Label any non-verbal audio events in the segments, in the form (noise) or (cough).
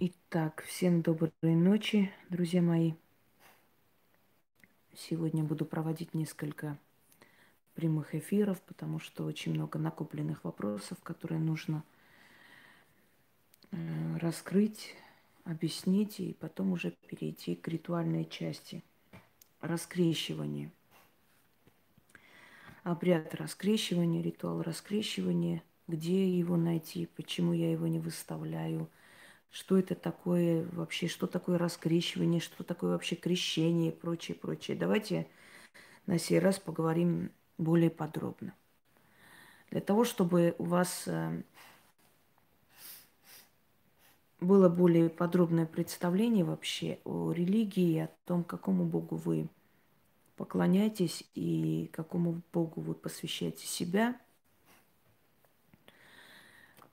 Итак, всем доброй ночи, друзья мои. Сегодня буду проводить несколько прямых эфиров, потому что очень много накопленных вопросов, которые нужно э, раскрыть, объяснить и потом уже перейти к ритуальной части раскрещивания. Обряд раскрещивания, ритуал раскрещивания, где его найти, почему я его не выставляю – что это такое вообще, что такое раскрещивание, что такое вообще крещение и прочее, прочее. Давайте на сей раз поговорим более подробно. Для того, чтобы у вас э, было более подробное представление вообще о религии, о том, какому Богу вы поклоняетесь и какому Богу вы посвящаете себя –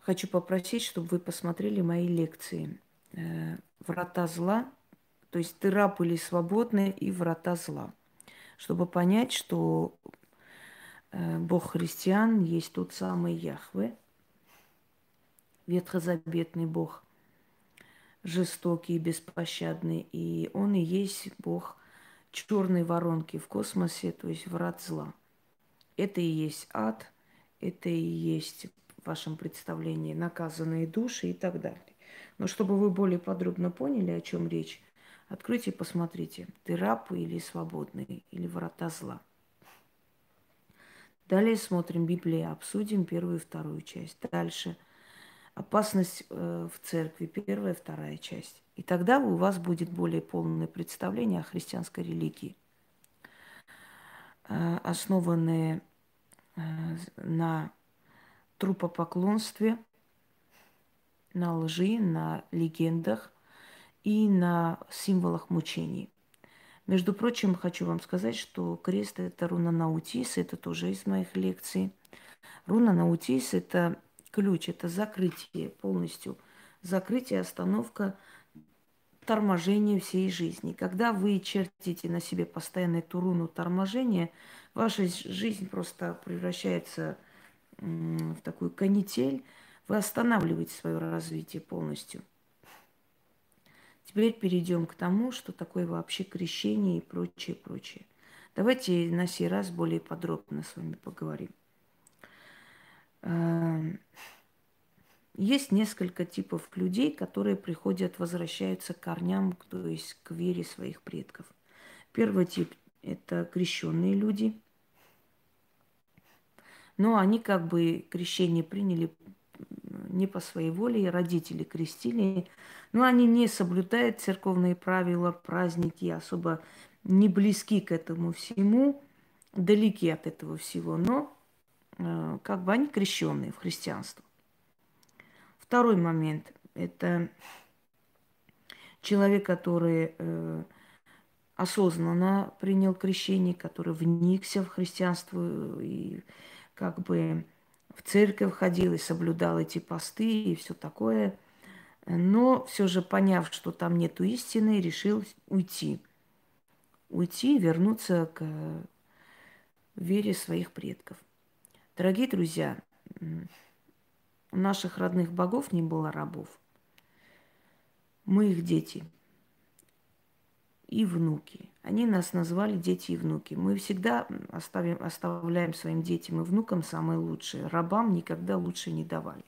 хочу попросить, чтобы вы посмотрели мои лекции. Э, врата зла, то есть ты раб или и врата зла. Чтобы понять, что э, Бог христиан есть тот самый Яхве, ветхозаветный Бог, жестокий и беспощадный, и он и есть Бог черной воронки в космосе, то есть врат зла. Это и есть ад, это и есть в вашем представлении наказанные души и так далее. Но чтобы вы более подробно поняли, о чем речь, откройте и посмотрите. Ты раб или свободный, или врата зла. Далее смотрим Библию, обсудим первую и вторую часть. Дальше опасность э, в церкви, первая вторая часть. И тогда у вас будет более полное представление о христианской религии, э, основанные э, на трупопоклонстве, на лжи, на легендах и на символах мучений. Между прочим, хочу вам сказать, что крест – это руна Наутис, это тоже из моих лекций. Руна Наутис – это ключ, это закрытие полностью, закрытие, остановка торможения всей жизни. Когда вы чертите на себе постоянно эту руну торможения, ваша жизнь просто превращается в в такую канитель, вы останавливаете свое развитие полностью. Теперь перейдем к тому, что такое вообще крещение и прочее, прочее. Давайте на сей раз более подробно с вами поговорим. Эм, есть несколько типов людей, которые приходят, возвращаются к корням, то есть к вере своих предков. Первый тип – это крещенные люди – но они как бы крещение приняли не по своей воле, родители крестили, но они не соблюдают церковные правила, праздники, особо не близки к этому всему, далеки от этого всего, но э, как бы они крещенные в христианство. Второй момент – это человек, который э, осознанно принял крещение, который вникся в христианство и как бы в церковь ходил и соблюдал эти посты и все такое. Но все же, поняв, что там нету истины, решил уйти. Уйти и вернуться к вере своих предков. Дорогие друзья, у наших родных богов не было рабов. Мы их дети и внуки. Они нас назвали дети и внуки. Мы всегда оставим, оставляем своим детям и внукам самые лучшие. Рабам никогда лучше не давали.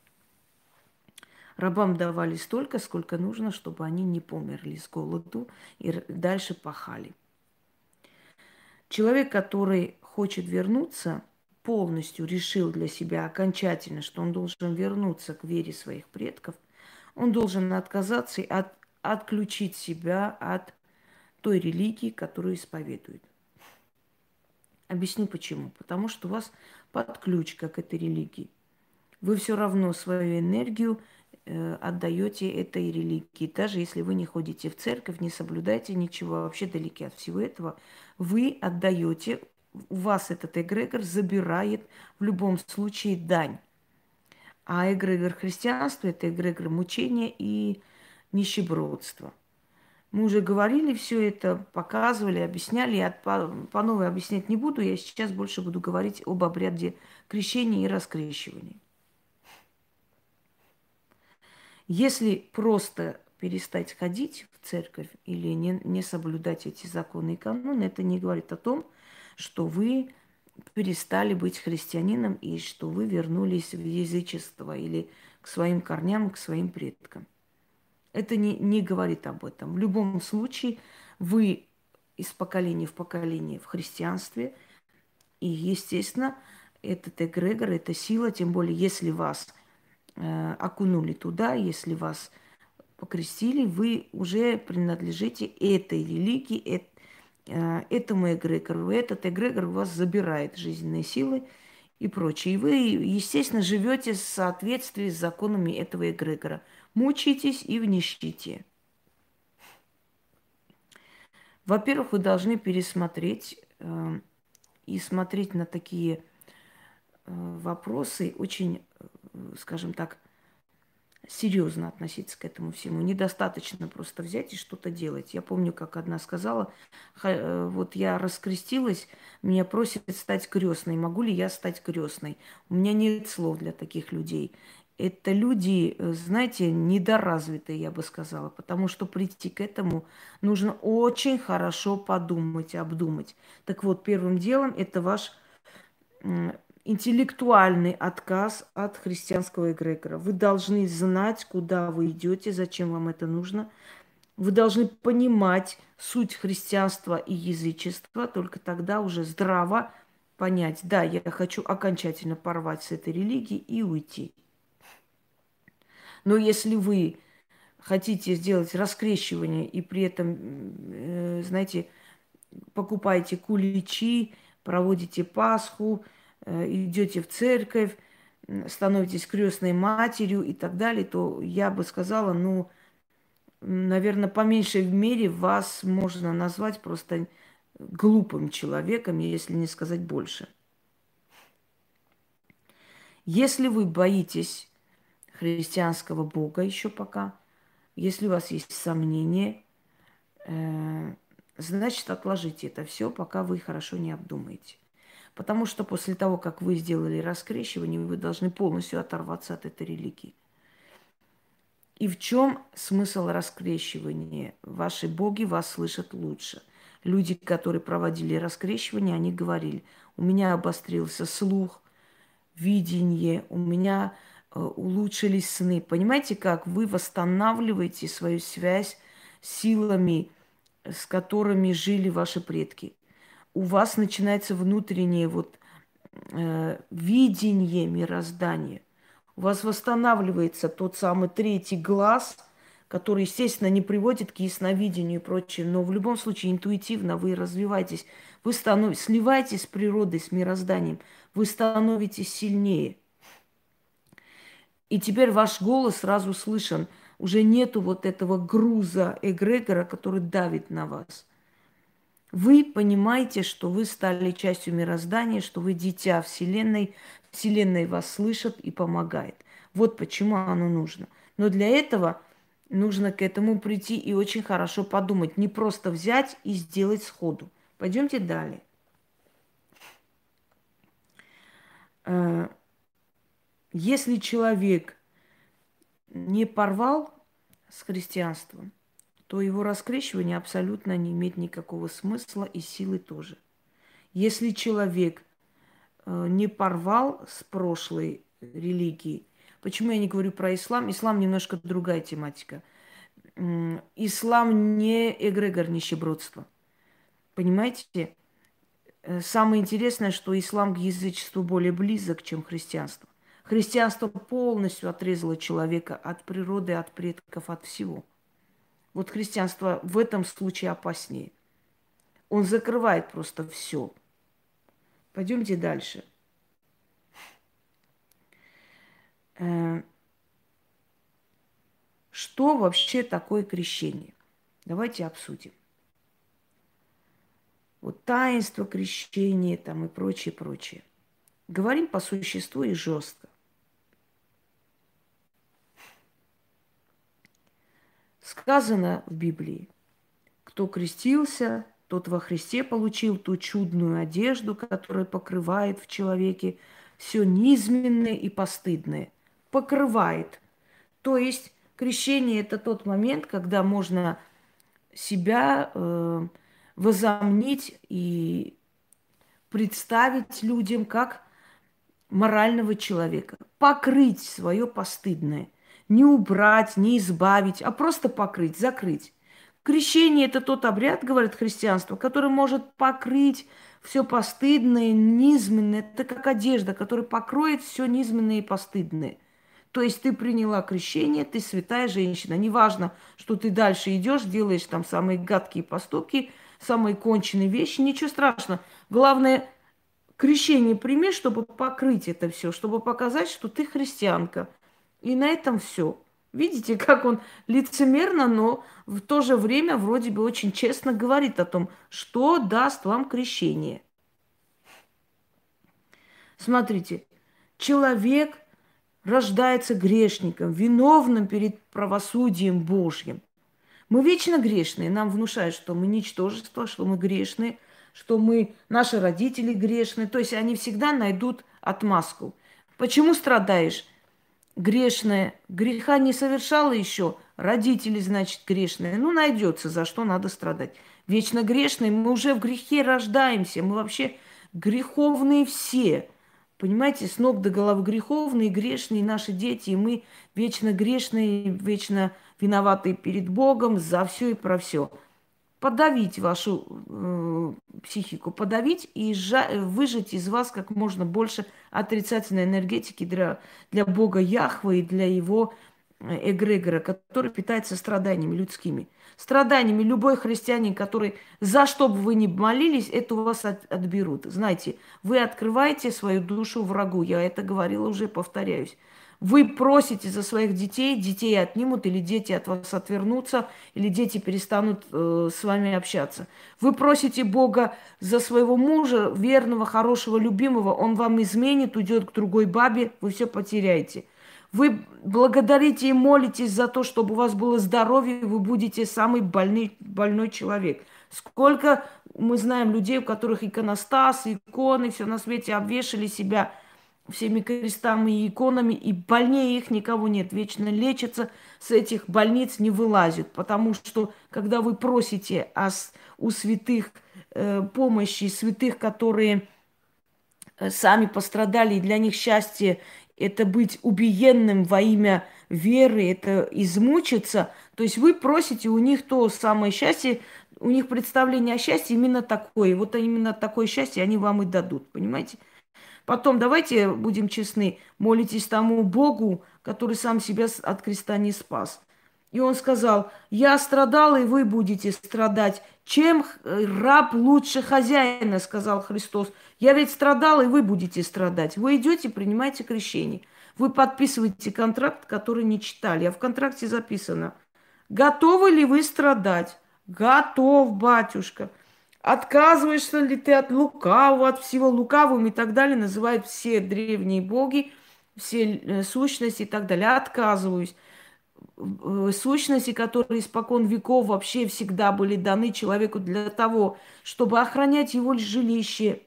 Рабам давали столько, сколько нужно, чтобы они не померли с голоду и дальше пахали. Человек, который хочет вернуться, полностью решил для себя окончательно, что он должен вернуться к вере своих предков, он должен отказаться и от, отключить себя от той религии, которую исповедует. Объясню почему. Потому что у вас под ключ к этой религии. Вы все равно свою энергию э, отдаете этой религии. Даже если вы не ходите в церковь, не соблюдаете ничего, вообще далеки от всего этого, вы отдаете, у вас этот эгрегор забирает в любом случае дань. А эгрегор христианства – это эгрегор мучения и нищебродства – мы уже говорили все это, показывали, объясняли. Я по, по новой объяснять не буду. Я сейчас больше буду говорить об обряде крещения и раскрещивания. Если просто перестать ходить в церковь или не, не соблюдать эти законы и каноны, это не говорит о том, что вы перестали быть христианином и что вы вернулись в язычество или к своим корням, к своим предкам. Это не, не говорит об этом. В любом случае, вы из поколения в поколение в христианстве, и, естественно, этот эгрегор, эта сила, тем более, если вас э, окунули туда, если вас покрестили, вы уже принадлежите этой религии, э, этому эгрегору. Этот эгрегор у вас забирает жизненные силы и прочее. И вы, естественно, живете в соответствии с законами этого эгрегора. Мучитесь и в нищете. Во-первых, вы должны пересмотреть э, и смотреть на такие э, вопросы очень, э, скажем так, серьезно относиться к этому всему. Недостаточно просто взять и что-то делать. Я помню, как одна сказала, э, вот я раскрестилась, меня просят стать крестной. Могу ли я стать крестной? У меня нет слов для таких людей. Это люди, э, знаете, недоразвитые, я бы сказала, потому что прийти к этому нужно очень хорошо подумать, обдумать. Так вот, первым делом это ваш интеллектуальный отказ от христианского эгрегора. Вы должны знать, куда вы идете, зачем вам это нужно. Вы должны понимать суть христианства и язычества, только тогда уже здраво понять, да, я хочу окончательно порвать с этой религией и уйти. Но если вы хотите сделать раскрещивание и при этом, э, знаете, покупаете куличи, проводите Пасху, Э, идете в церковь, становитесь крестной матерью и так далее, то я бы сказала, ну, наверное, по меньшей мере вас можно назвать просто глупым человеком, если не сказать больше. Если вы боитесь христианского Бога еще пока, если у вас есть сомнения, э, значит, отложите это все, пока вы хорошо не обдумаете. Потому что после того, как вы сделали раскрещивание, вы должны полностью оторваться от этой религии. И в чем смысл раскрещивания? Ваши боги вас слышат лучше. Люди, которые проводили раскрещивание, они говорили, у меня обострился слух, видение, у меня улучшились сны. Понимаете, как вы восстанавливаете свою связь с силами, с которыми жили ваши предки у вас начинается внутреннее вот э, видение мироздания. У вас восстанавливается тот самый третий глаз, который, естественно, не приводит к ясновидению и прочее, но в любом случае интуитивно вы развиваетесь, вы становитесь, сливаетесь с природой, с мирозданием, вы становитесь сильнее. И теперь ваш голос сразу слышен. Уже нету вот этого груза эгрегора, который давит на вас – вы понимаете, что вы стали частью мироздания, что вы дитя Вселенной, Вселенная вас слышит и помогает. Вот почему оно нужно. Но для этого нужно к этому прийти и очень хорошо подумать. Не просто взять и сделать сходу. Пойдемте далее. Если человек не порвал с христианством, то его раскрещивание абсолютно не имеет никакого смысла и силы тоже. Если человек э, не порвал с прошлой религией, почему я не говорю про ислам? Ислам немножко другая тематика. Ислам не эгрегор нищебродства. Понимаете? Э, самое интересное, что ислам к язычеству более близок, чем христианство. Христианство полностью отрезало человека от природы, от предков, от всего – вот христианство в этом случае опаснее. Он закрывает просто все. Пойдемте дальше. Э, что вообще такое крещение? Давайте обсудим. Вот таинство крещения там и прочее, прочее. Говорим по существу и жестко. Сказано в Библии, кто крестился, тот во Христе получил ту чудную одежду, которая покрывает в человеке все низменное и постыдное. Покрывает. То есть Крещение это тот момент, когда можно себя э, возомнить и представить людям как морального человека, покрыть свое постыдное, не убрать, не избавить, а просто покрыть, закрыть. Крещение – это тот обряд, говорит христианство, который может покрыть все постыдное, низменное. Это как одежда, которая покроет все низменное и постыдное. То есть ты приняла крещение, ты святая женщина. Неважно, что ты дальше идешь, делаешь там самые гадкие поступки, самые конченые вещи, ничего страшного. Главное, крещение прими, чтобы покрыть это все, чтобы показать, что ты христианка. И на этом все. Видите, (laughs) как он лицемерно, но в то же время вроде бы очень честно говорит о том, что даст вам крещение. Смотрите, человек рождается грешником, виновным перед правосудием Божьим. Мы вечно грешные, нам внушают, что мы ничтожество, что мы грешные, что мы, наши родители грешные. То есть они всегда найдут отмазку. Почему страдаешь? Грешная, греха не совершала еще, родители, значит, грешные. Ну, найдется, за что надо страдать. Вечно грешные, мы уже в грехе рождаемся, мы вообще греховные все. Понимаете, с ног до головы греховные, грешные наши дети, и мы вечно грешные, вечно виноваты перед Богом за все и про все подавить вашу э, психику, подавить и сжа- выжать из вас как можно больше отрицательной энергетики для, для Бога Яхвы и для его э, эгрегора, который питается страданиями людскими. Страданиями любой христианин, который за что бы вы ни молились, это у вас от, отберут. Знаете, вы открываете свою душу врагу. Я это говорила уже, повторяюсь. Вы просите за своих детей, детей отнимут, или дети от вас отвернутся, или дети перестанут э, с вами общаться. Вы просите Бога за своего мужа, верного, хорошего, любимого, он вам изменит, уйдет к другой бабе, вы все потеряете. Вы благодарите и молитесь за то, чтобы у вас было здоровье, вы будете самый больный, больной человек. Сколько мы знаем людей, у которых иконостас, иконы, все на свете обвешали себя – всеми крестами и иконами, и больнее их никого нет. Вечно лечатся, с этих больниц не вылазят, потому что, когда вы просите о, у святых э, помощи, святых, которые э, сами пострадали, и для них счастье – это быть убиенным во имя веры, это измучиться, то есть вы просите у них то самое счастье, у них представление о счастье именно такое, вот именно такое счастье они вам и дадут, понимаете? Потом, давайте будем честны, молитесь тому Богу, который сам себя от креста не спас. И он сказал, я страдал, и вы будете страдать. Чем раб лучше хозяина, сказал Христос. Я ведь страдал, и вы будете страдать. Вы идете, принимаете крещение. Вы подписываете контракт, который не читали. А в контракте записано, готовы ли вы страдать? Готов, батюшка. Отказываешься ли ты от лукавого, от всего лукавого и так далее, называют все древние боги, все э, сущности и так далее. Отказываюсь. Э, сущности, которые испокон веков вообще всегда были даны человеку для того, чтобы охранять его жилище.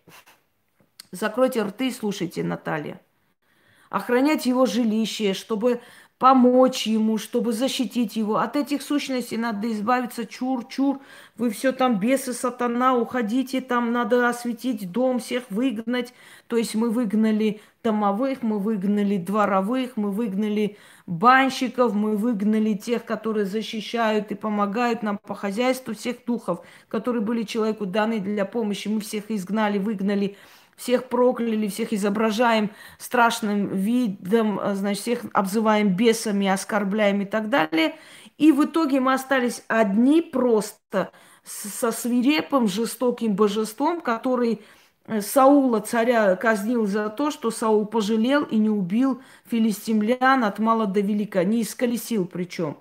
Закройте рты и слушайте, Наталья. Охранять его жилище, чтобы помочь ему, чтобы защитить его. От этих сущностей надо избавиться. Чур-чур, вы все там бесы, сатана, уходите, там надо осветить дом, всех выгнать. То есть мы выгнали домовых, мы выгнали дворовых, мы выгнали банщиков, мы выгнали тех, которые защищают и помогают нам по хозяйству, всех духов, которые были человеку даны для помощи. Мы всех изгнали, выгнали всех прокляли, всех изображаем страшным видом, э, значит, всех обзываем бесами, оскорбляем и так далее. И в итоге мы остались одни просто со свирепым, жестоким божеством, который э, Саула, царя, казнил за то, что Саул пожалел и не убил филистимлян от мала до велика, не исколесил причем.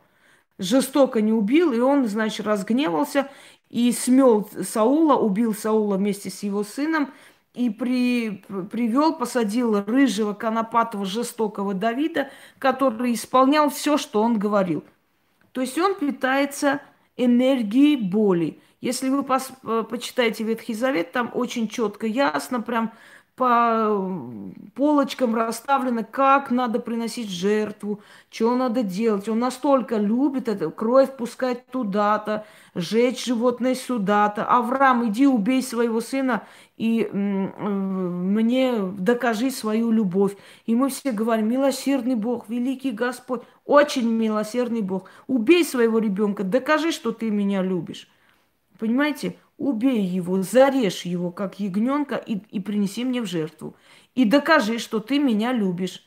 Жестоко не убил, и он, значит, разгневался и смел Саула, убил Саула вместе с его сыном – и при, привел, посадил рыжего, конопатого, жестокого Давида, который исполнял все, что он говорил. То есть он питается энергией боли. Если вы пос, э, почитаете Ветхий Завет, там очень четко, ясно, прям по полочкам расставлено, как надо приносить жертву, что надо делать. Он настолько любит это, кровь пускать туда-то, жечь животное сюда-то. Авраам, иди убей своего сына и мне докажи свою любовь. И мы все говорим, милосердный Бог, великий Господь, очень милосердный Бог. Убей своего ребенка, докажи, что ты меня любишь. Понимаете? убей его, зарежь его, как ягненка, и, и принеси мне в жертву. И докажи, что ты меня любишь.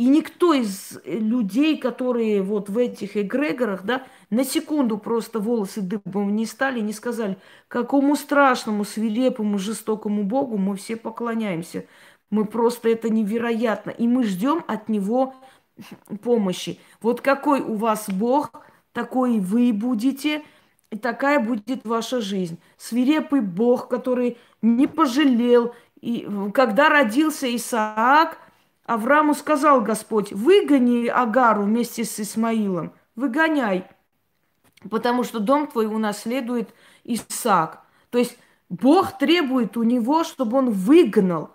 И никто из людей, которые вот в этих эгрегорах, да, на секунду просто волосы дыбом не стали, не сказали, какому страшному, свирепому, жестокому Богу мы все поклоняемся. Мы просто это невероятно. И мы ждем от Него помощи. Вот какой у вас Бог, такой вы будете – и такая будет ваша жизнь. Свирепый Бог, который не пожалел. И когда родился Исаак, Аврааму сказал Господь, выгони Агару вместе с Исмаилом, выгоняй, потому что дом твой унаследует Исаак. То есть Бог требует у него, чтобы он выгнал.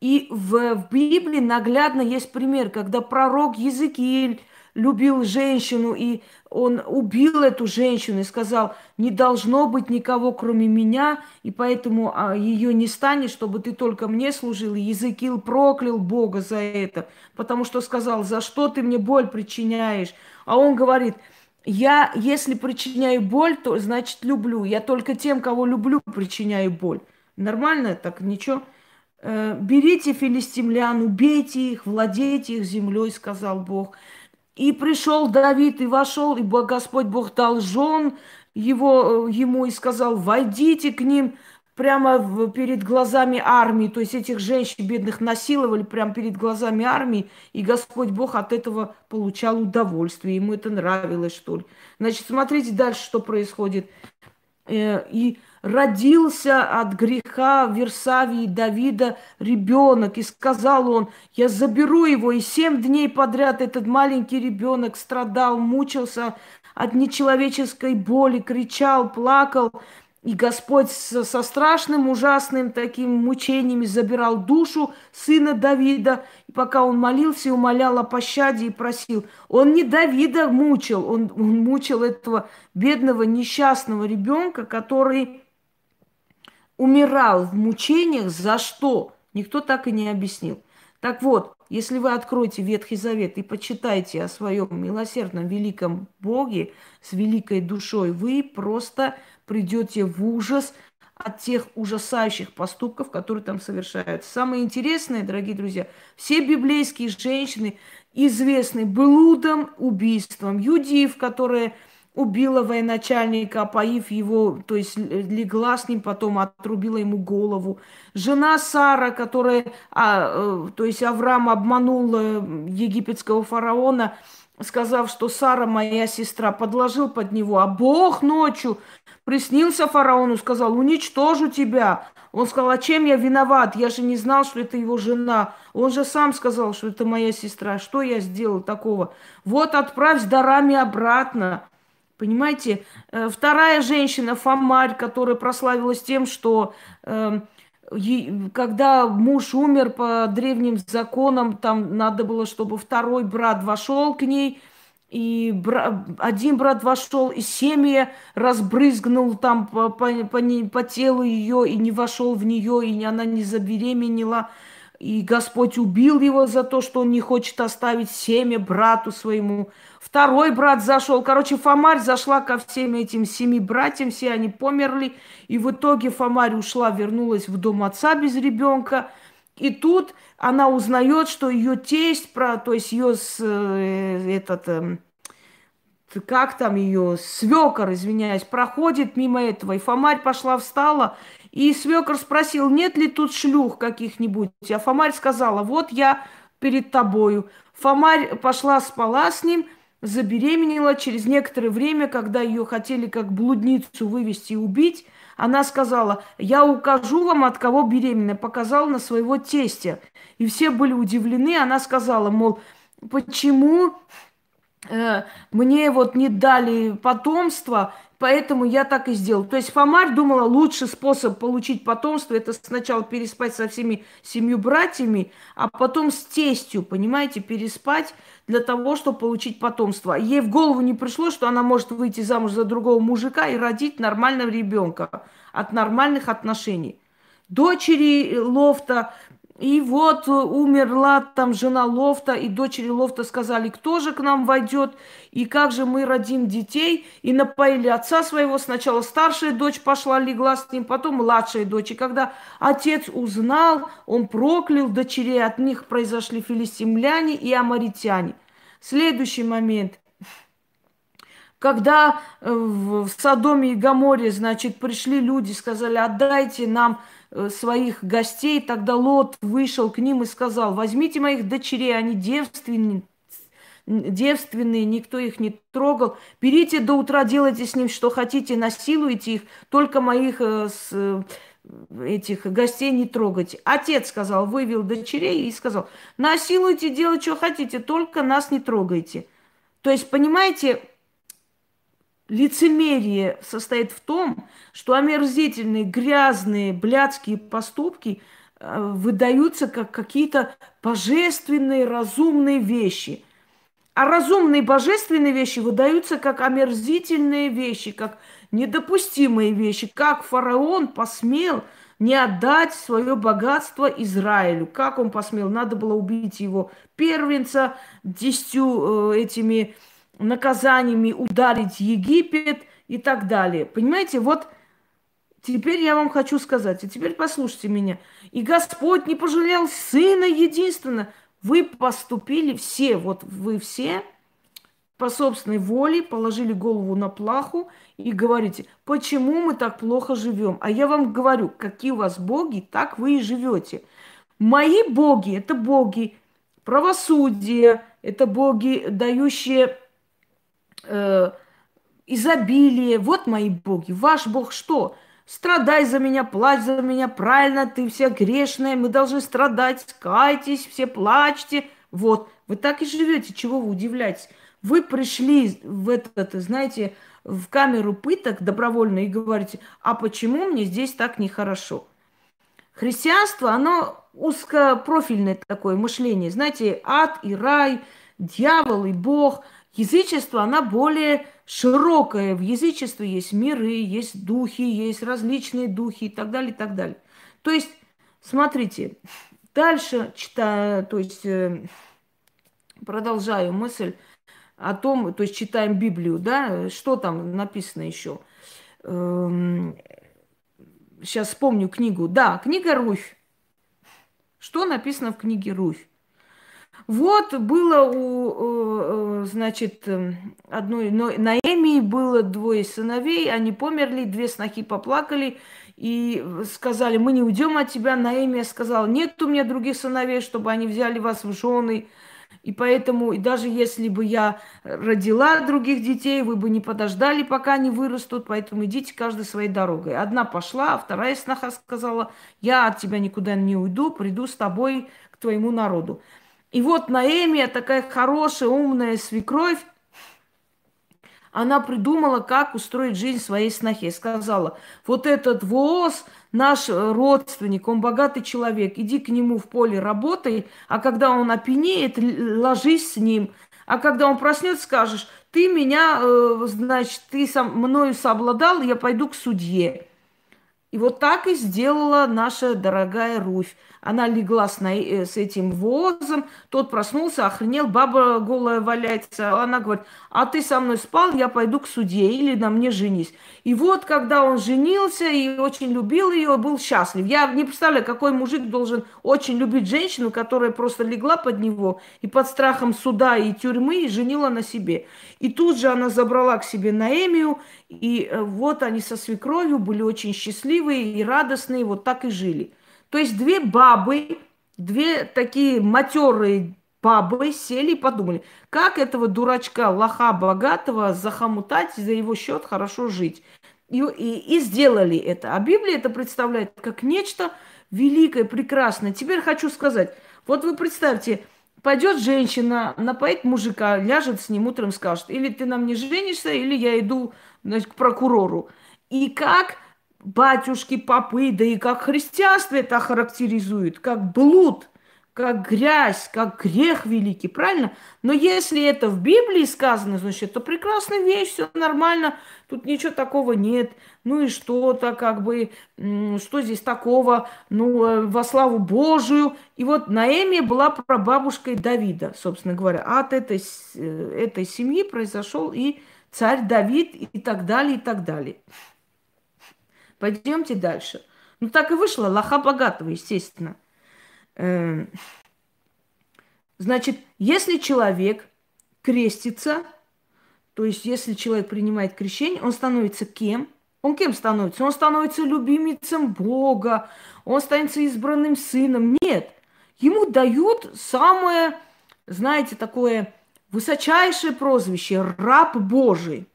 И в, в Библии наглядно есть пример, когда пророк Языкииль любил женщину, и он убил эту женщину и сказал, не должно быть никого, кроме меня, и поэтому а, ее не станет, чтобы ты только мне служил. И Языкил проклял Бога за это, потому что сказал, за что ты мне боль причиняешь? А он говорит, я, если причиняю боль, то значит люблю. Я только тем, кого люблю, причиняю боль. Нормально? Так ничего. Э, берите филистимлян, убейте их, владейте их землей, сказал Бог. И пришел Давид и вошел, и Господь Бог дал жен его, э, ему и сказал, войдите к ним прямо перед глазами армии. То есть этих женщин бедных насиловали прямо перед глазами армии, и Господь Бог от этого получал удовольствие. Ему это нравилось, что ли. Значит, смотрите дальше, что происходит. Э, и родился от греха Версавии Давида ребенок. И сказал он, я заберу его. И семь дней подряд этот маленький ребенок страдал, мучился от нечеловеческой боли, кричал, плакал. И Господь со страшным, ужасным таким мучениями забирал душу сына Давида. И пока он молился и умолял о пощаде и просил. Он не Давида мучил, он, он мучил этого бедного, несчастного ребенка, который умирал в мучениях за что? Никто так и не объяснил. Так вот, если вы откроете Ветхий Завет и почитаете о своем милосердном великом Боге с великой душой, вы просто придете в ужас от тех ужасающих поступков, которые там совершаются. Самое интересное, дорогие друзья, все библейские женщины известны блудом, убийством. Юдив, которые убила военачальника, опоив его, то есть легла с ним, потом отрубила ему голову. Жена Сара, которая, а, э, то есть Авраам обманул э, египетского фараона, сказав, что Сара моя сестра, подложил под него, а Бог ночью приснился фараону, сказал, уничтожу тебя. Он сказал, а чем я виноват? Я же не знал, что это его жена. Он же сам сказал, что это моя сестра. Что я сделал такого? Вот отправь с дарами обратно. Понимаете, э, вторая женщина, Фомарь, которая прославилась тем, что э, когда муж умер по древним законам, там надо было, чтобы второй брат вошел к ней, и бра... один брат вошел, и семья разбрызгнул там по, по, по, по телу ее, и не вошел в нее, и она не забеременела. И Господь убил его за то, что он не хочет оставить семя брату своему. Второй брат зашел. Короче, Фомарь зашла ко всем этим семи братьям, все они померли. И в итоге Фомарь ушла, вернулась в дом отца без ребенка. И тут она узнает, что ее тесть, про, то есть ее э, этот, э, как там ее, свекор, извиняюсь, проходит мимо этого. И Фомарь пошла, встала, и свекор спросил, нет ли тут шлюх каких-нибудь. А Фомарь сказала, вот я перед тобою. Фомарь пошла, спала с ним – забеременела. Через некоторое время, когда ее хотели как блудницу вывести и убить, она сказала, я укажу вам, от кого беременна. Показала на своего тестя. И все были удивлены. Она сказала, мол, почему э, мне вот не дали потомство, поэтому я так и сделал. То есть Фомарь думала, лучший способ получить потомство, это сначала переспать со всеми семью братьями, а потом с тестью, понимаете, переспать для того, чтобы получить потомство. Ей в голову не пришло, что она может выйти замуж за другого мужика и родить нормального ребенка от нормальных отношений. Дочери Лофта и вот э, умерла там жена Лофта, и дочери Лофта сказали, кто же к нам войдет, и как же мы родим детей. И напоили отца своего. Сначала старшая дочь пошла, легла с ним, потом младшая дочь. И когда отец узнал, он проклял дочерей, от них произошли филистимляне и амаритяне. Следующий момент. Когда э, в Содоме и Гаморе, значит, пришли люди, сказали, отдайте нам своих гостей, тогда Лот вышел к ним и сказал, возьмите моих дочерей, они девственные, девственные, никто их не трогал. Берите до утра, делайте с ним что хотите, насилуйте их, только моих э, с, э, этих гостей не трогайте. Отец сказал, вывел дочерей и сказал, насилуйте, делайте что хотите, только нас не трогайте. То есть, понимаете, лицемерие состоит в том, что омерзительные, грязные, блядские поступки э, выдаются как какие-то божественные, разумные вещи. А разумные, божественные вещи выдаются как омерзительные вещи, как недопустимые вещи. Как фараон посмел не отдать свое богатство Израилю. Как он посмел? Надо было убить его первенца десятью э, этими наказаниями ударить Египет и так далее. Понимаете, вот теперь я вам хочу сказать, и теперь послушайте меня. И Господь не пожалел Сына единственно. Вы поступили все, вот вы все по собственной воле положили голову на плаху и говорите, почему мы так плохо живем. А я вам говорю, какие у вас боги, так вы и живете. Мои боги – это боги правосудия, это боги, дающие э, изобилие. Вот мои боги. Ваш бог что? Страдай за меня, плачь за меня. Правильно, ты все грешная. Мы должны страдать. Кайтесь, все плачьте. Вот. Вы так и живете. Чего вы удивляетесь? Вы пришли в этот, знаете, в камеру пыток добровольно и говорите, а почему мне здесь так нехорошо? Христианство, оно узкопрофильное такое мышление. Знаете, ад и рай, дьявол и Бог – Язычество, она более широкая. В язычестве есть миры, есть духи, есть различные духи и так далее, и так далее. То есть, смотрите, дальше читаю, то есть э, продолжаю мысль о том, то есть читаем Библию, да, что там написано еще. Эм, сейчас вспомню книгу. Да, книга Руфь. Что написано в книге Руфь? Вот было у, значит, эм, одной Наэмии было двое сыновей, они померли, две снохи поплакали и сказали, мы не уйдем от тебя. Наэмия сказала, нет у меня других сыновей, чтобы они взяли вас в жены. И поэтому, и даже если бы я родила других детей, вы бы не подождали, пока они вырастут, поэтому идите каждой своей дорогой. Одна пошла, а вторая сноха сказала, я от тебя никуда не уйду, приду с тобой к твоему народу. И вот Наэмия, такая хорошая, умная свекровь, она придумала, как устроить жизнь своей снохе. Сказала, вот этот ВОЗ, наш родственник, он богатый человек, иди к нему в поле работай, а когда он опьянеет, ложись с ним. А когда он проснется, скажешь, ты меня, э, значит, ты сам, мною сообладал, я пойду к судье. И вот так и сделала наша дорогая Руфь. Она легла с, на, э, с этим возом, тот проснулся, охренел, баба голая валяется. Она говорит, а ты со мной спал, я пойду к суде или на мне женись. И вот, когда он женился и очень любил ее, был счастлив. Я не представляю, какой мужик должен очень любить женщину, которая просто легла под него и под страхом суда и тюрьмы и женила на себе. И тут же она забрала к себе Наэмию, и э, вот они со свекровью были очень счастливые и радостные, вот так и жили. То есть две бабы, две такие матерые бабы сели и подумали, как этого дурачка, лоха богатого захомутать за его счет хорошо жить. И, и, и сделали это. А Библия это представляет как нечто великое, прекрасное. Теперь хочу сказать, вот вы представьте, пойдет женщина, напоит мужика, ляжет с ним утром, скажет, или ты нам не женишься, или я иду значит, к прокурору. И как батюшки, попы, да и как христианство это характеризует, как блуд, как грязь, как грех великий, правильно? Но если это в Библии сказано, значит, это прекрасная вещь, все нормально, тут ничего такого нет. Ну и что-то, как бы, что здесь такого, ну, э, во славу Божию. И вот Наэмия была прабабушкой Давида, собственно говоря. От этой, э, этой семьи произошел и царь Давид и так далее, и так далее. Пойдемте дальше. Ну, так и вышло, лоха богатого, естественно. Эм, значит, если человек крестится, то есть если человек принимает крещение, он становится кем? Он кем становится? Он становится любимицем Бога, он становится избранным сыном. Нет, ему дают самое, знаете, такое высочайшее прозвище – раб Божий.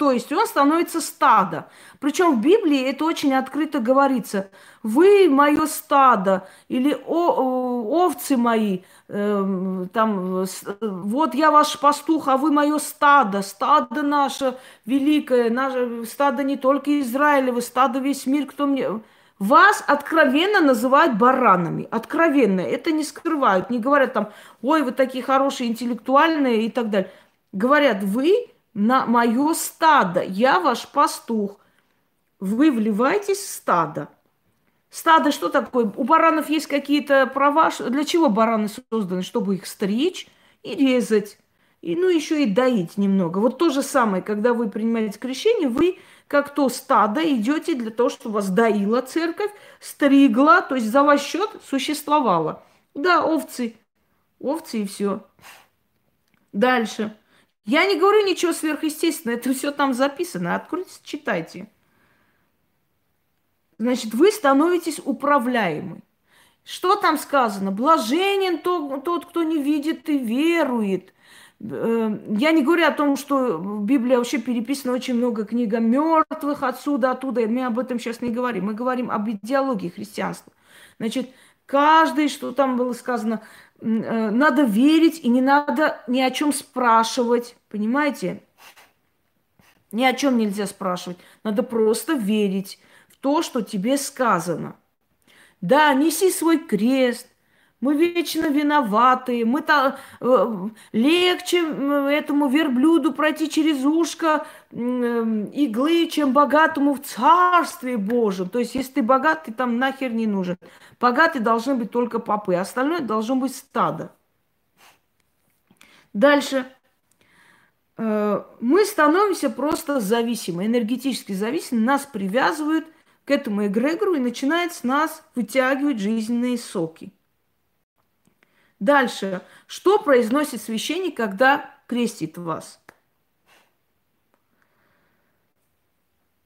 То есть он становится стадо. Причем в Библии это очень открыто говорится. Вы мое стадо или о, овцы мои, э, там, вот я ваш пастух, а вы мое стадо, стадо наше великое, наше стадо не только Израилево, стадо весь мир, кто мне... Вас откровенно называют баранами. Откровенно. Это не скрывают. Не говорят там, ой, вы такие хорошие, интеллектуальные и так далее. Говорят, вы на мое стадо. Я ваш пастух. Вы вливаетесь в стадо. Стадо что такое? У баранов есть какие-то права. Для чего бараны созданы? Чтобы их стричь и резать. И, ну, еще и доить немного. Вот то же самое, когда вы принимаете крещение, вы, как то стадо, идете для того, чтобы вас доила церковь, стригла, то есть за ваш счет существовала. Да, овцы. Овцы и все. Дальше. Я не говорю ничего сверхъестественного, это все там записано. Откройте, читайте. Значит, вы становитесь управляемы. Что там сказано? Блаженен тот, тот, кто не видит и верует. Э, я не говорю о том, что в Библии вообще переписано очень много книг о мертвых отсюда, оттуда. Мы об этом сейчас не говорим. Мы говорим об идеологии христианства. Значит, каждый, что там было сказано, надо верить и не надо ни о чем спрашивать, понимаете? Ни о чем нельзя спрашивать. Надо просто верить в то, что тебе сказано. Да, неси свой крест. Мы вечно виноваты. Мы то э, легче этому верблюду пройти через ушко иглы, чем богатому в царстве Божьем. То есть, если ты богат, ты там нахер не нужен. Богаты должны быть только попы, а остальное должно быть стадо. Дальше. Э, мы становимся просто зависимы, энергетически зависимы. Нас привязывают к этому эгрегору и начинает с нас вытягивать жизненные соки. Дальше. Что произносит священник, когда крестит вас?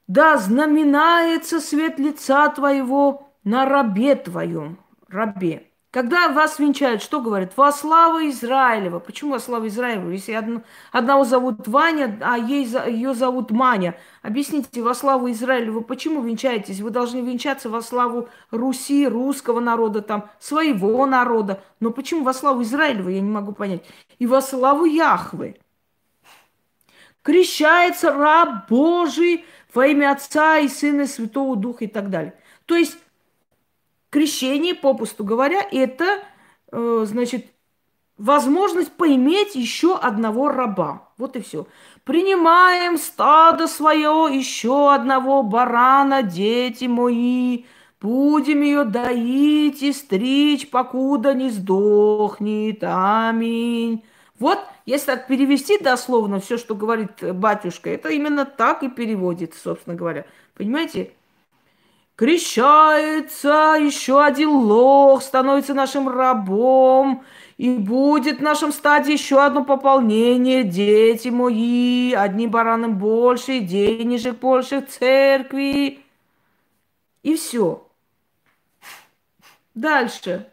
Да знаменается свет лица твоего на рабе твоем, рабе. Когда вас венчают, что говорят? Во славу Израилева. Почему во славу Израилева? Если одно, одного зовут Ваня, а ей, ее зовут Маня. Объясните, во славу Израилева, почему венчаетесь? Вы должны венчаться во славу Руси, русского народа, там, своего народа. Но почему во славу Израилева, я не могу понять. И во славу Яхвы. Крещается раб Божий во имя Отца и Сына и Святого Духа и так далее. То есть крещение, попусту говоря, это, э, значит, возможность поиметь еще одного раба. Вот и все. Принимаем стадо свое, еще одного барана, дети мои. Будем ее доить и стричь, покуда не сдохнет. Аминь. Вот, если так перевести дословно все, что говорит батюшка, это именно так и переводится, собственно говоря. Понимаете? Крещается, еще один лох становится нашим рабом, и будет в нашем стаде еще одно пополнение, дети мои, одним бараном больше, денежек больше в церкви. И все. Дальше.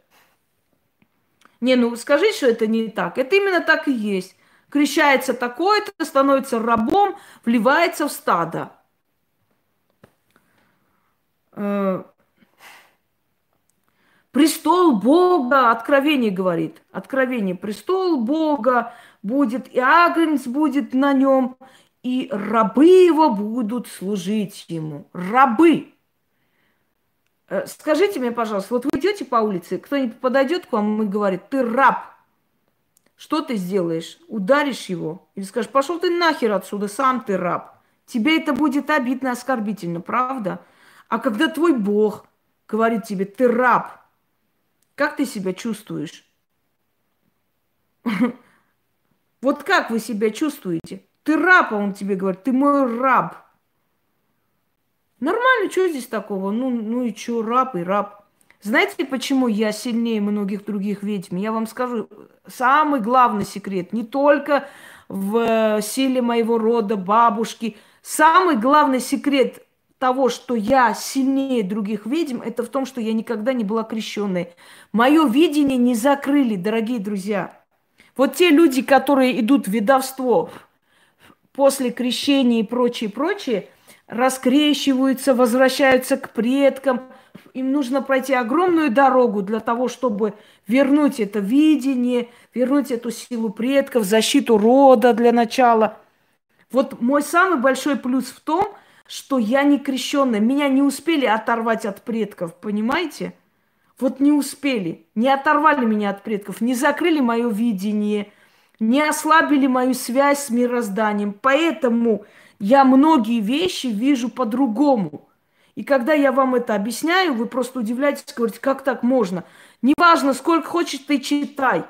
Не, ну скажи, что это не так. Это именно так и есть. Крещается такой-то, становится рабом, вливается в стадо. Э, Престол Бога, откровение говорит, откровение, престол Бога будет, и агнец будет на нем, и рабы его будут служить ему. Рабы. Э, скажите мне, пожалуйста, вот вы идете по улице, кто-нибудь подойдет к вам и говорит, ты раб. Что ты сделаешь? Ударишь его? Или скажешь, пошел ты нахер отсюда, сам ты раб. Тебе это будет обидно, оскорбительно, правда? А когда твой Бог говорит тебе, ты раб, как ты себя чувствуешь? (laughs) Вот как вы себя чувствуете? Ты раб, а он тебе говорит, ты мой раб. Нормально, что здесь такого? Ну, ну и что, раб и раб. Знаете, почему я сильнее многих других ведьм? Я вам скажу, самый главный секрет, не только в силе моего рода, бабушки, самый главный секрет того, что я сильнее других ведьм, это в том, что я никогда не была крещенной. Мое видение не закрыли, дорогие друзья. Вот те люди, которые идут в ведовство после крещения и прочее, прочее, раскрещиваются, возвращаются к предкам. Им нужно пройти огромную дорогу для того, чтобы вернуть это видение, вернуть эту силу предков, защиту рода для начала. Вот мой самый большой плюс в том – что я не крещенная. Меня не успели оторвать от предков, понимаете? Вот не успели, не оторвали меня от предков, не закрыли мое видение, не ослабили мою связь с мирозданием. Поэтому я многие вещи вижу по-другому. И когда я вам это объясняю, вы просто удивляетесь, говорите, как так можно? Неважно, сколько хочешь ты читай.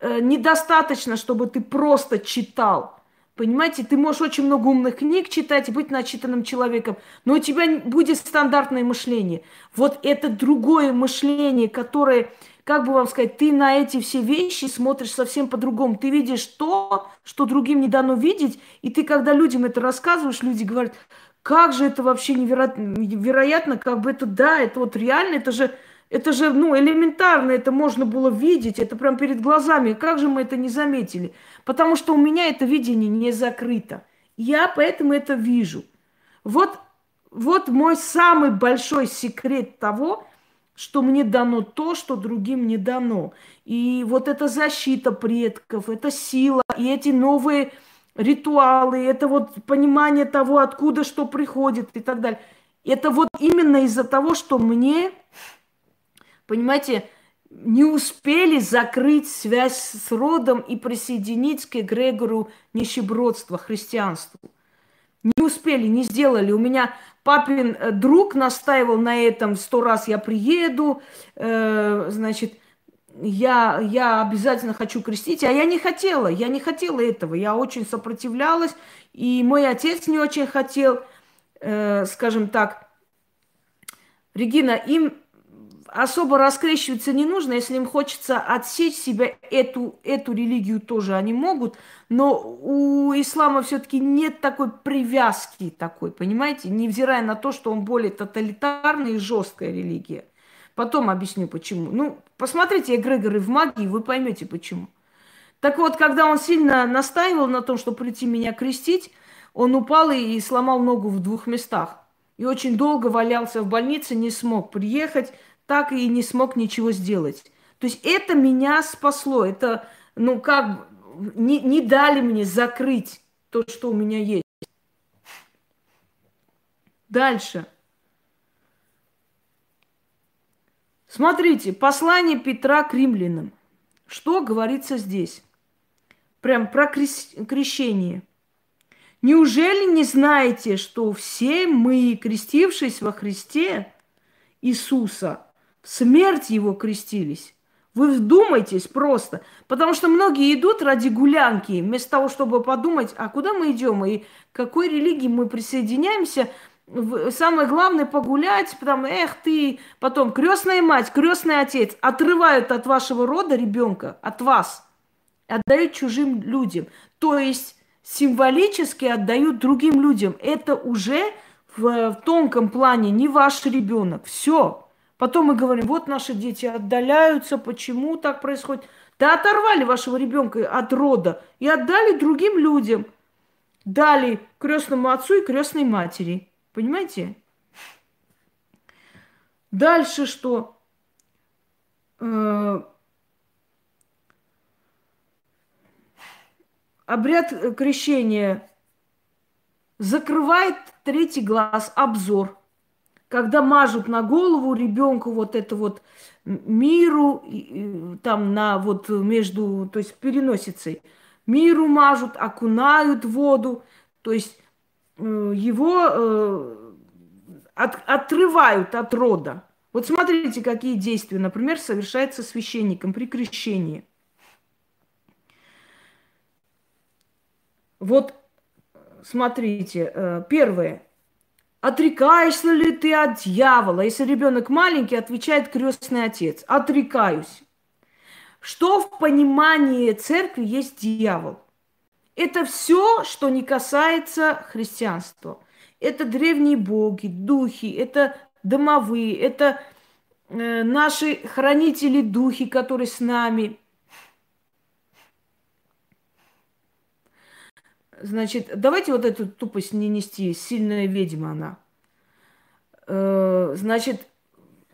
Э, недостаточно, чтобы ты просто читал. Понимаете, ты можешь очень много умных книг читать и быть начитанным человеком, но у тебя будет стандартное мышление. Вот это другое мышление, которое, как бы вам сказать, ты на эти все вещи смотришь совсем по-другому. Ты видишь то, что другим не дано видеть, и ты, когда людям это рассказываешь, люди говорят, как же это вообще невероятно, как бы это, да, это вот реально, это же это же, ну, элементарно, это можно было видеть, это прям перед глазами. Как же мы это не заметили? Потому что у меня это видение не закрыто. Я поэтому это вижу. Вот, вот мой самый большой секрет того, что мне дано то, что другим не дано. И вот эта защита предков, это сила, и эти новые ритуалы, это вот понимание того, откуда что приходит и так далее. Это вот именно из-за того, что мне понимаете, не успели закрыть связь с родом и присоединить к эгрегору нищебродства, христианству. Не успели, не сделали. У меня папин э, друг настаивал на этом сто раз я приеду, э, значит, я, я обязательно хочу крестить, а я не хотела, я не хотела этого, я очень сопротивлялась, и мой отец не очень хотел, э, скажем так, Регина, им особо раскрещиваться не нужно, если им хочется отсечь себя, эту, эту религию тоже они могут, но у ислама все-таки нет такой привязки такой, понимаете, невзирая на то, что он более тоталитарная и жесткая религия. Потом объясню почему. Ну, посмотрите эгрегоры в магии, вы поймете почему. Так вот, когда он сильно настаивал на том, что прийти меня крестить, он упал и сломал ногу в двух местах. И очень долго валялся в больнице, не смог приехать, так и не смог ничего сделать. То есть это меня спасло. Это, ну как, не, не дали мне закрыть то, что у меня есть. Дальше. Смотрите, послание Петра к римлянам. Что говорится здесь? Прям про крещение. Неужели не знаете, что все мы, крестившись во Христе Иисуса, смерть его крестились. Вы вдумайтесь просто. Потому что многие идут ради гулянки, вместо того, чтобы подумать, а куда мы идем и к какой религии мы присоединяемся. Самое главное погулять, потому эх ты, потом крестная мать, крестный отец отрывают от вашего рода ребенка, от вас, отдают чужим людям. То есть символически отдают другим людям. Это уже в, в тонком плане не ваш ребенок. Все, Потом мы говорим, вот наши дети отдаляются, почему так происходит? Да оторвали вашего ребенка от рода и отдали другим людям. Дали крестному отцу и крестной матери. Понимаете? Дальше что? э, обряд крещения закрывает третий глаз, обзор. Когда мажут на голову ребенку вот это вот миру, там на вот между, то есть переносицей, миру мажут, окунают воду, то есть э, его э, от, отрывают от рода. Вот смотрите, какие действия, например, совершается священником при крещении. Вот смотрите, э, первое. Отрекаешься ли ты от дьявола? Если ребенок маленький, отвечает крестный отец. Отрекаюсь. Что в понимании церкви есть дьявол? Это все, что не касается христианства. Это древние боги, духи, это домовые, это э, наши хранители духи, которые с нами. Значит, давайте вот эту тупость не нести. Сильная ведьма она. Э, значит,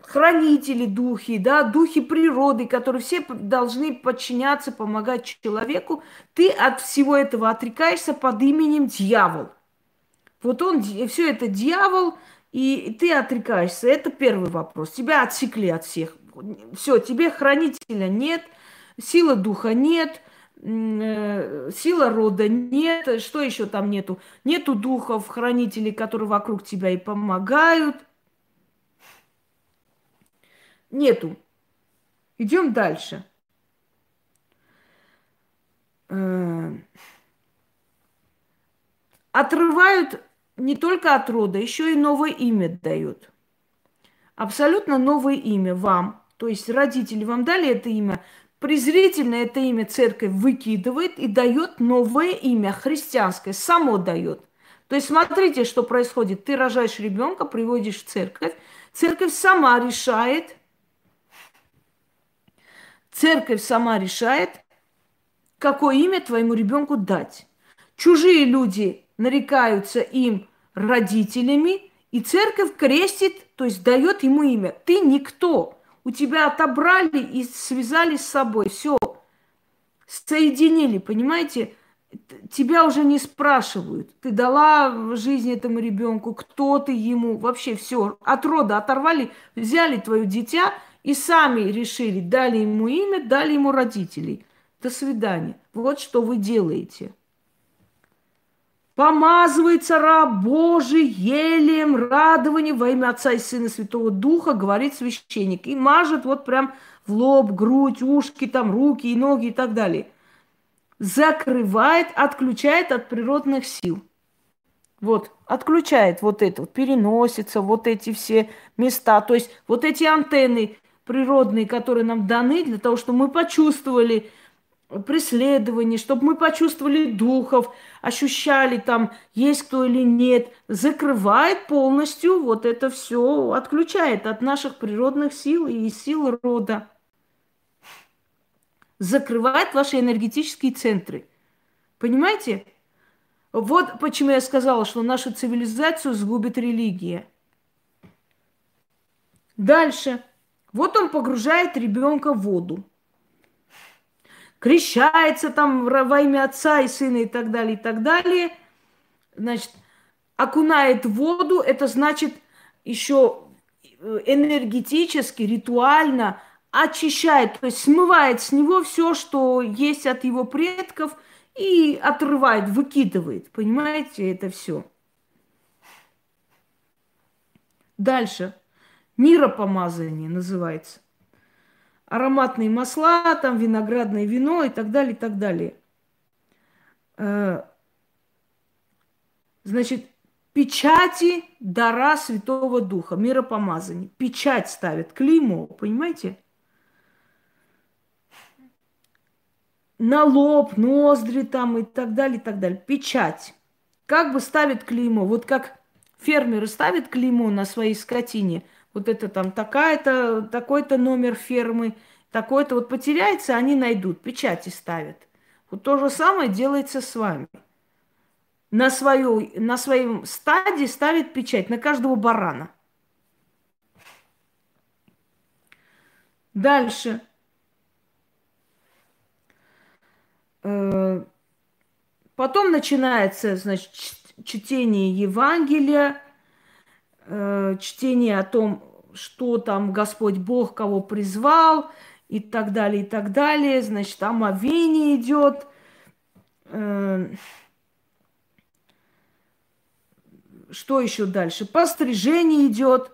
хранители духи, да, духи природы, которые все должны подчиняться, помогать человеку. Ты от всего этого отрекаешься под именем дьявол. Вот он, все это дьявол, и ты отрекаешься. Это первый вопрос. Тебя отсекли от всех. Все, тебе хранителя нет, силы духа нет, сила рода нет, что еще там нету? Нету духов, хранителей, которые вокруг тебя и помогают. Нету. Идем дальше. Э, отрывают не только от рода, еще и новое имя дают. Абсолютно новое имя вам. То есть родители вам дали это имя, презрительно это имя церковь выкидывает и дает новое имя, христианское, само дает. То есть смотрите, что происходит. Ты рожаешь ребенка, приводишь в церковь, церковь сама решает, церковь сама решает, какое имя твоему ребенку дать. Чужие люди нарекаются им родителями, и церковь крестит, то есть дает ему имя. Ты никто у тебя отобрали и связали с собой. Все, соединили, понимаете? Тебя уже не спрашивают. Ты дала жизнь этому ребенку, кто ты ему, вообще все. От рода оторвали, взяли твое дитя и сами решили, дали ему имя, дали ему родителей. До свидания. Вот что вы делаете. Помазывается раб Божий елем, радованием во имя Отца и Сына Святого Духа, говорит священник. И мажет вот прям в лоб, грудь, ушки, там руки и ноги и так далее. Закрывает, отключает от природных сил. Вот, отключает вот это, переносится вот эти все места. То есть вот эти антенны природные, которые нам даны для того, чтобы мы почувствовали, преследований, чтобы мы почувствовали духов, ощущали там, есть кто или нет, закрывает полностью вот это все, отключает от наших природных сил и сил рода. Закрывает ваши энергетические центры. Понимаете? Вот почему я сказала, что нашу цивилизацию сгубит религия. Дальше. Вот он погружает ребенка в воду крещается там во имя Отца и Сына и так далее, и так далее, значит, окунает в воду, это значит еще э, энергетически, ритуально очищает, то есть смывает с него все, что есть от его предков, и отрывает, выкидывает. Понимаете, это все. Дальше. Миропомазание называется ароматные масла, там виноградное вино и так далее, и так далее. Э, значит, печати дара Святого Духа, миропомазания. Печать ставят, клеймо, понимаете? На лоб, ноздри там и так далее, и так далее. Печать. Как бы ставят клеймо? Вот как фермеры ставят клеймо на своей скотине – вот это там такая-то, такой-то номер фермы, такой-то вот потеряется, они найдут, печати ставят. Вот то же самое делается с вами. На, свою, на своем стаде ставит печать на каждого барана. Дальше. Э, потом начинается, значит, чтение Евангелия, э, чтение о том, что там Господь Бог кого призвал и так далее, и так далее. Значит, омовение идет. Э, что еще дальше? Пострижение идет.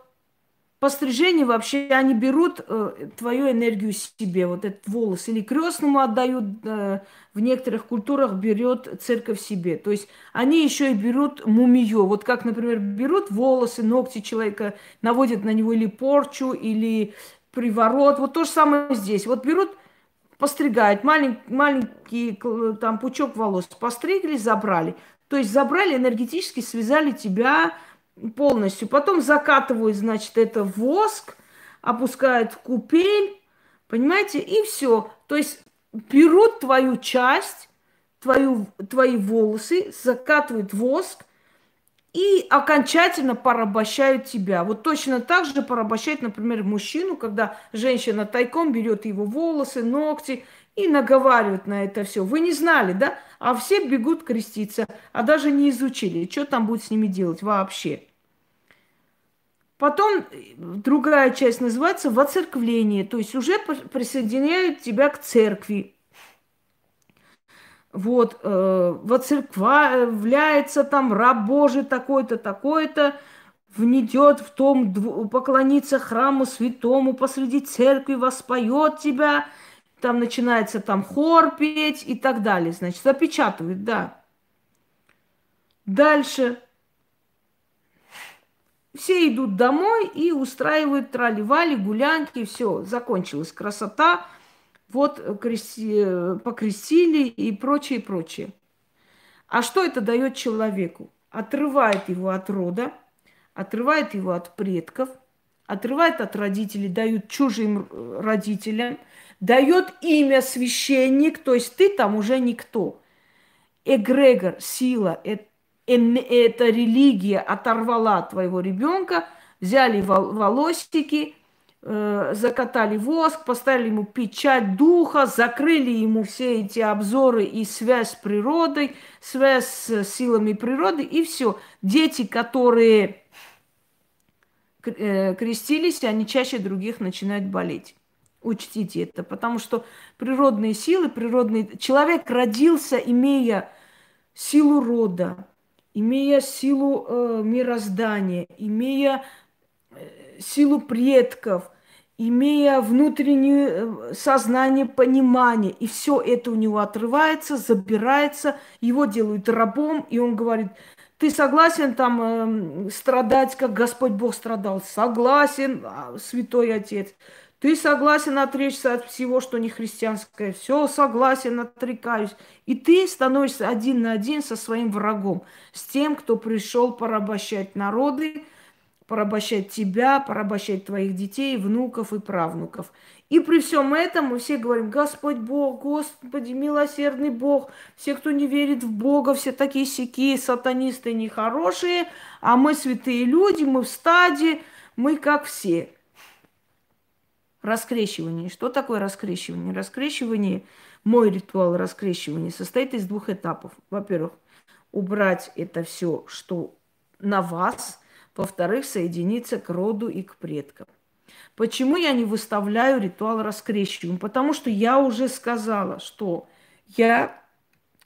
Пострижение вообще они берут э, твою энергию себе, вот этот волос, или крестному отдают, э, в некоторых культурах берет церковь себе. То есть они еще и берут мумию. Вот как, например, берут волосы, ногти человека, наводят на него или порчу, или приворот. Вот то же самое здесь. Вот берут, постригают маленький, маленький там пучок волос, постригли, забрали. То есть забрали энергетически, связали тебя полностью. Потом закатывают, значит, это воск, опускают в купель, понимаете, и все. То есть берут твою часть, твою, твои волосы, закатывают воск и окончательно порабощают тебя. Вот точно так же порабощают, например, мужчину, когда женщина тайком берет его волосы, ногти и наговаривают на это все. Вы не знали, да? А все бегут креститься, а даже не изучили, что там будет с ними делать вообще. Потом другая часть называется воцерквление, то есть уже присоединяют тебя к церкви. Вот, э, воцерквляется там раб Божий такой-то, такой-то, внедет в том, поклониться храму святому посреди церкви, воспоет тебя – там начинается там хор петь и так далее. Значит, запечатывает, да. Дальше. Все идут домой и устраивают трали-вали, гулянки, все, закончилась красота. Вот крести, покрестили и прочее, прочее. А что это дает человеку? Отрывает его от рода, отрывает его от предков, отрывает от родителей, дают чужим родителям – дает имя священник, то есть ты там уже никто. Эгрегор, сила, это, эта религия оторвала твоего ребенка, взяли волосики, э, закатали воск, поставили ему печать духа, закрыли ему все эти обзоры и связь с природой, связь с силами природы, и все. Дети, которые э, крестились, они чаще других начинают болеть. Учтите это, потому что природные силы, природный человек родился, имея силу рода, имея силу э, мироздания, имея э, силу предков, имея внутреннее э, сознание, понимание, и все это у него отрывается, забирается, его делают рабом, и он говорит, ты согласен там э, страдать, как Господь Бог страдал? Согласен, а, святой Отец. Ты согласен отречься от всего, что не христианское. Все, согласен, отрекаюсь. И ты становишься один на один со своим врагом, с тем, кто пришел порабощать народы, порабощать тебя, порабощать твоих детей, внуков и правнуков. И при всем этом мы все говорим, Господь Бог, Господи, милосердный Бог, все, кто не верит в Бога, все такие сякие, сатанисты нехорошие, а мы святые люди, мы в стаде, мы как все. Раскрещивание. Что такое раскрещивание? Раскрещивание, мой ритуал раскрещивания состоит из двух этапов. Во-первых, убрать это все, что на вас. Во-вторых, соединиться к роду и к предкам. Почему я не выставляю ритуал раскрещивания? Потому что я уже сказала, что я,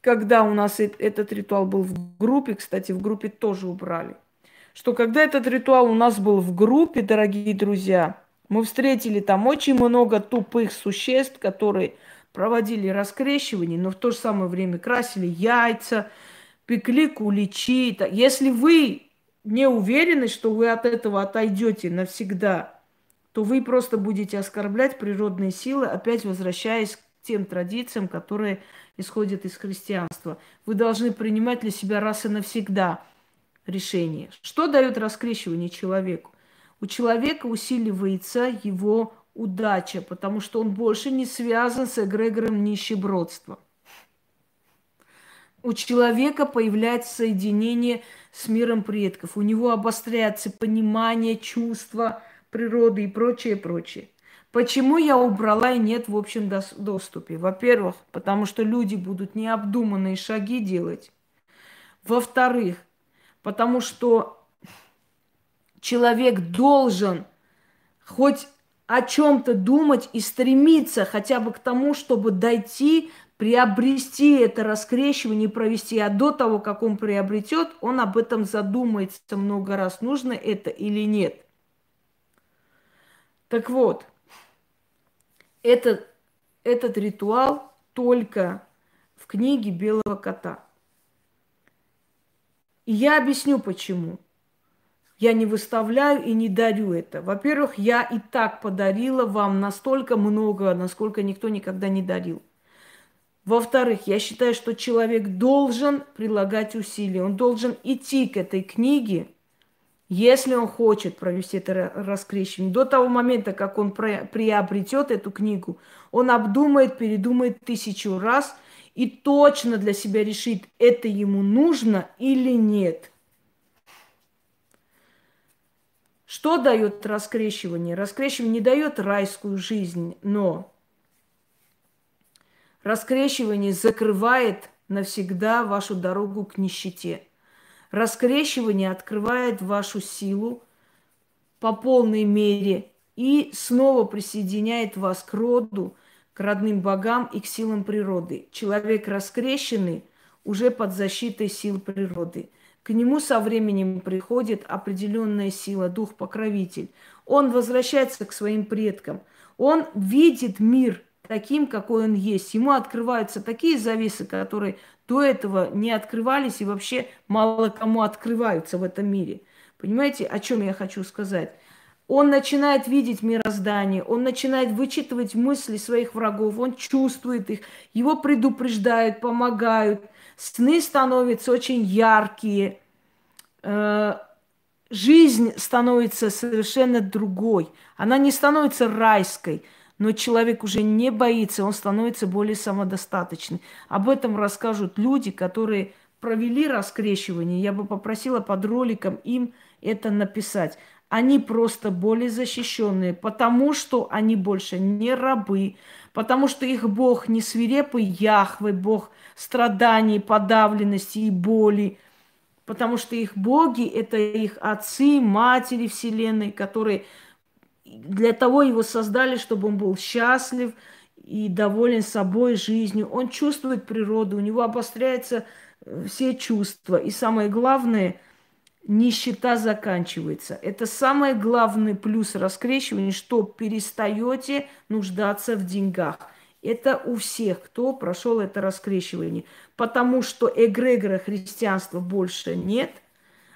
когда у нас этот ритуал был в группе, кстати, в группе тоже убрали, что когда этот ритуал у нас был в группе, дорогие друзья, мы встретили там очень много тупых существ, которые проводили раскрещивание, но в то же самое время красили яйца, пекли куличи. Если вы не уверены, что вы от этого отойдете навсегда, то вы просто будете оскорблять природные силы, опять возвращаясь к тем традициям, которые исходят из христианства. Вы должны принимать для себя раз и навсегда решение. Что дает раскрещивание человеку? У человека усиливается его удача, потому что он больше не связан с эгрегором нищебродства. У человека появляется соединение с миром предков, у него обостряется понимание, чувства природы и прочее, прочее. Почему я убрала и нет в общем доступе? Во-первых, потому что люди будут необдуманные шаги делать. Во-вторых, потому что человек должен хоть о чем-то думать и стремиться хотя бы к тому, чтобы дойти, приобрести это раскрещивание, провести. А до того, как он приобретет, он об этом задумается много раз, нужно это или нет. Так вот, этот, этот ритуал только в книге Белого кота. И я объясню почему. Я не выставляю и не дарю это. Во-первых, я и так подарила вам настолько много, насколько никто никогда не дарил. Во-вторых, я считаю, что человек должен прилагать усилия. Он должен идти к этой книге, если он хочет провести это раскрещивание. До того момента, как он приобретет эту книгу, он обдумает, передумает тысячу раз и точно для себя решит, это ему нужно или нет – Что дает раскрещивание? Раскрещивание не дает райскую жизнь, но раскрещивание закрывает навсегда вашу дорогу к нищете. Раскрещивание открывает вашу силу по полной мере и снова присоединяет вас к роду, к родным богам и к силам природы. Человек раскрещенный уже под защитой сил природы – к нему со временем приходит определенная сила, дух-покровитель. Он возвращается к своим предкам. Он видит мир таким, какой он есть. Ему открываются такие завесы, которые до этого не открывались и вообще мало кому открываются в этом мире. Понимаете, о чем я хочу сказать? Он начинает видеть мироздание, он начинает вычитывать мысли своих врагов, он чувствует их, его предупреждают, помогают – сны становятся очень яркие, э, жизнь становится совершенно другой. Она не становится райской, но человек уже не боится, он становится более самодостаточным. Об этом расскажут люди, которые провели раскрещивание. Я бы попросила под роликом им это написать. Они просто более защищенные, потому что они больше не рабы, потому что их Бог не свирепый Яхвы, Бог страданий, подавленности и боли, потому что их боги – это их отцы, матери Вселенной, которые для того его создали, чтобы он был счастлив и доволен собой, жизнью. Он чувствует природу, у него обостряются э, все чувства. И самое главное – нищета заканчивается. Это самый главный плюс раскрещивания, что перестаете нуждаться в деньгах. Это у всех, кто прошел это раскрещивание. Потому что эгрегора христианства больше нет,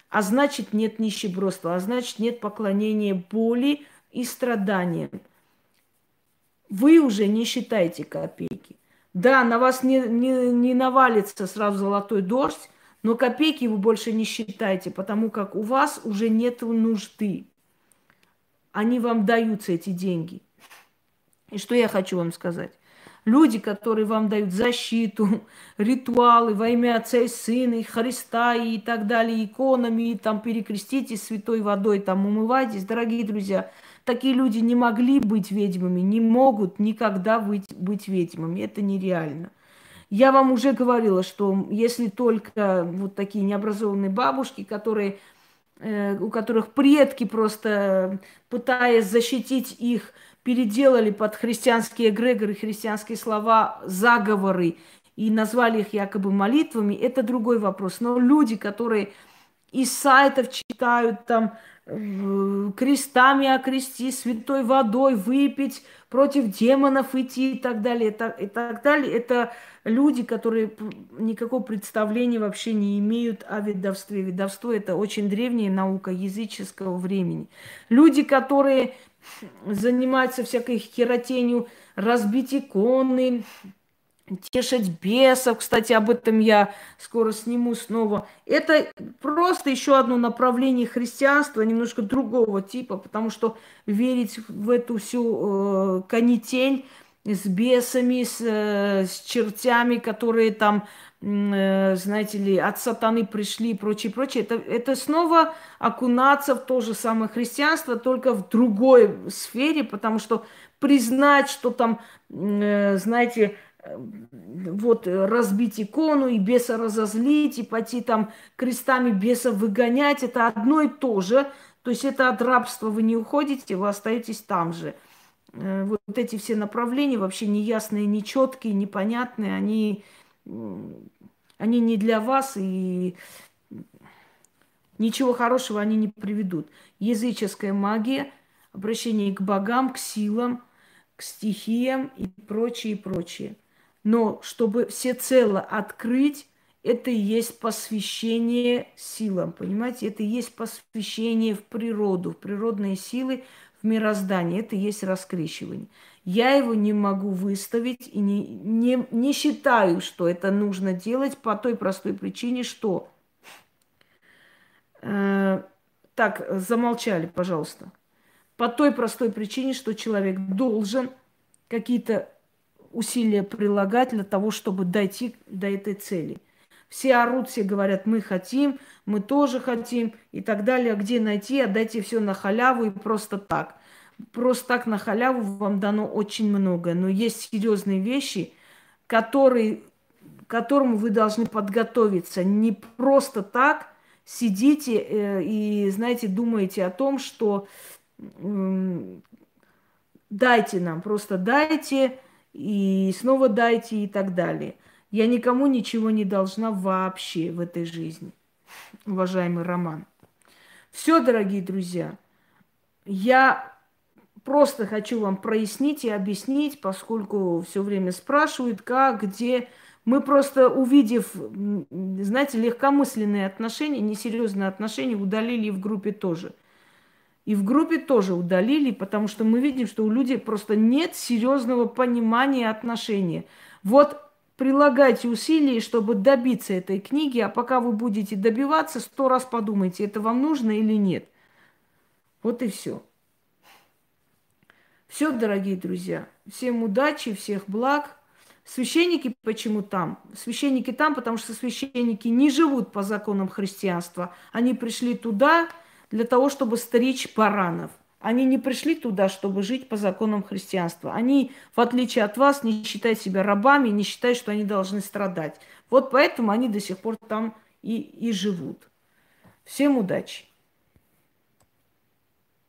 а значит нет нищебродства, а значит нет поклонения боли и страданиям. Вы уже не считаете копейки. Да, на вас не, не, не навалится сразу золотой дождь, но копейки вы больше не считайте, потому как у вас уже нет нужды. Они вам даются, эти деньги. И что я хочу вам сказать? Люди, которые вам дают защиту, (laughs) ритуалы во имя Отца и Сына, и Христа и так далее, иконами, и там перекреститесь святой водой, там умывайтесь. Дорогие друзья, такие люди не могли быть ведьмами, не могут никогда быть, быть ведьмами. Это нереально. Я вам уже говорила, что если только вот такие необразованные бабушки, которые, э, у которых предки просто, пытаясь защитить их, переделали под христианские эгрегоры, христианские слова, заговоры и назвали их якобы молитвами, это другой вопрос. Но люди, которые из сайтов читают там крестами окрести, святой водой выпить, против демонов идти и так далее, и так, и так далее. Это люди, которые никакого представления вообще не имеют о ведовстве. Ведовство – это очень древняя наука языческого времени. Люди, которые занимаются всякой херотенью, разбить иконы, тешить бесов. Кстати, об этом я скоро сниму снова. Это просто еще одно направление христианства, немножко другого типа, потому что верить в эту всю э, канитель с бесами, с, э, с чертями, которые там э, знаете ли, от сатаны пришли и прочее, прочее. Это, это снова окунаться в то же самое христианство, только в другой сфере, потому что признать, что там, э, знаете, вот разбить икону и беса разозлить, и пойти там крестами беса выгонять, это одно и то же. То есть это от рабства вы не уходите, вы остаетесь там же. Э, вот эти все направления вообще неясные, нечеткие, непонятные, они, они не для вас и ничего хорошего они не приведут. Языческая магия, обращение к богам, к силам, к стихиям и прочее, и прочее. Но чтобы всецело открыть, это и есть посвящение силам, понимаете? Это и есть посвящение в природу, в природные силы, в мироздании. Это и есть раскрещивание. Я его не могу выставить и не, не, не считаю, что это нужно делать по той простой причине, что... Э, так, замолчали, пожалуйста. По той простой причине, что человек должен какие-то усилия прилагать для того, чтобы дойти до этой цели. Все орут, все говорят, мы хотим, мы тоже хотим и так далее. Где найти? Отдайте все на халяву и просто так. Просто так на халяву вам дано очень много. Но есть серьезные вещи, которые, к которым вы должны подготовиться. Не просто так сидите э, и, знаете, думаете о том, что дайте нам, просто дайте, и снова дайте, и так далее. Я никому ничего не должна вообще в этой жизни, уважаемый Роман. Все, дорогие друзья, я просто хочу вам прояснить и объяснить, поскольку все время спрашивают, как, где. Мы просто, увидев, знаете, легкомысленные отношения, несерьезные отношения, удалили в группе тоже – и в группе тоже удалили, потому что мы видим, что у людей просто нет серьезного понимания отношения. Вот прилагайте усилия, чтобы добиться этой книги, а пока вы будете добиваться, сто раз подумайте, это вам нужно или нет. Вот и все. Все, дорогие друзья. Всем удачи, всех благ. Священники почему там? Священники там, потому что священники не живут по законам христианства. Они пришли туда, для того, чтобы стричь баранов. Они не пришли туда, чтобы жить по законам христианства. Они, в отличие от вас, не считают себя рабами, не считают, что они должны страдать. Вот поэтому они до сих пор там и, и живут. Всем удачи!